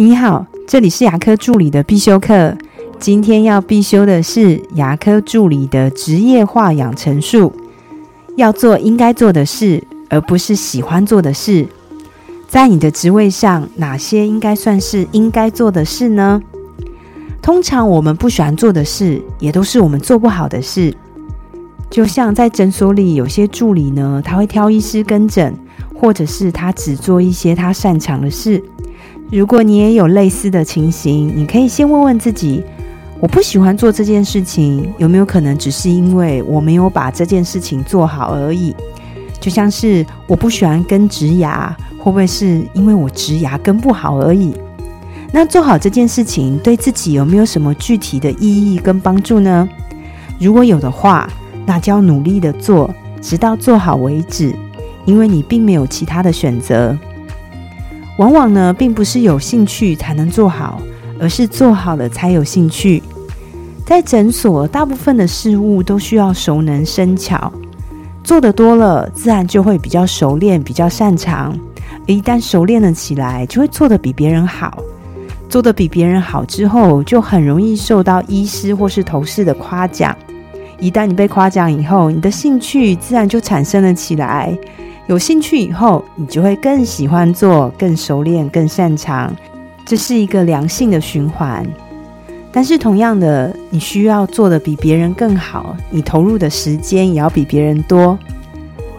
你好，这里是牙科助理的必修课。今天要必修的是牙科助理的职业化养成术，要做应该做的事，而不是喜欢做的事。在你的职位上，哪些应该算是应该做的事呢？通常我们不喜欢做的事，也都是我们做不好的事。就像在诊所里，有些助理呢，他会挑医师跟诊，或者是他只做一些他擅长的事。如果你也有类似的情形，你可以先问问自己：我不喜欢做这件事情，有没有可能只是因为我没有把这件事情做好而已？就像是我不喜欢跟植牙，会不会是因为我植牙跟不好而已？那做好这件事情对自己有没有什么具体的意义跟帮助呢？如果有的话，那就要努力的做，直到做好为止，因为你并没有其他的选择。往往呢，并不是有兴趣才能做好，而是做好了才有兴趣。在诊所，大部分的事物都需要熟能生巧，做的多了，自然就会比较熟练、比较擅长。一旦熟练了起来，就会做的比别人好。做的比别人好之后，就很容易受到医师或是同事的夸奖。一旦你被夸奖以后，你的兴趣自然就产生了起来。有兴趣以后，你就会更喜欢做，更熟练，更擅长。这是一个良性的循环。但是同样的，你需要做的比别人更好，你投入的时间也要比别人多。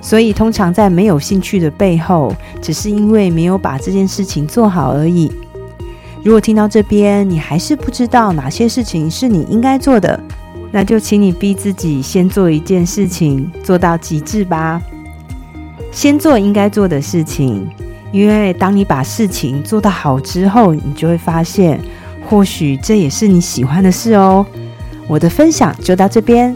所以，通常在没有兴趣的背后，只是因为没有把这件事情做好而已。如果听到这边，你还是不知道哪些事情是你应该做的，那就请你逼自己先做一件事情，做到极致吧。先做应该做的事情，因为当你把事情做得好之后，你就会发现，或许这也是你喜欢的事哦。我的分享就到这边。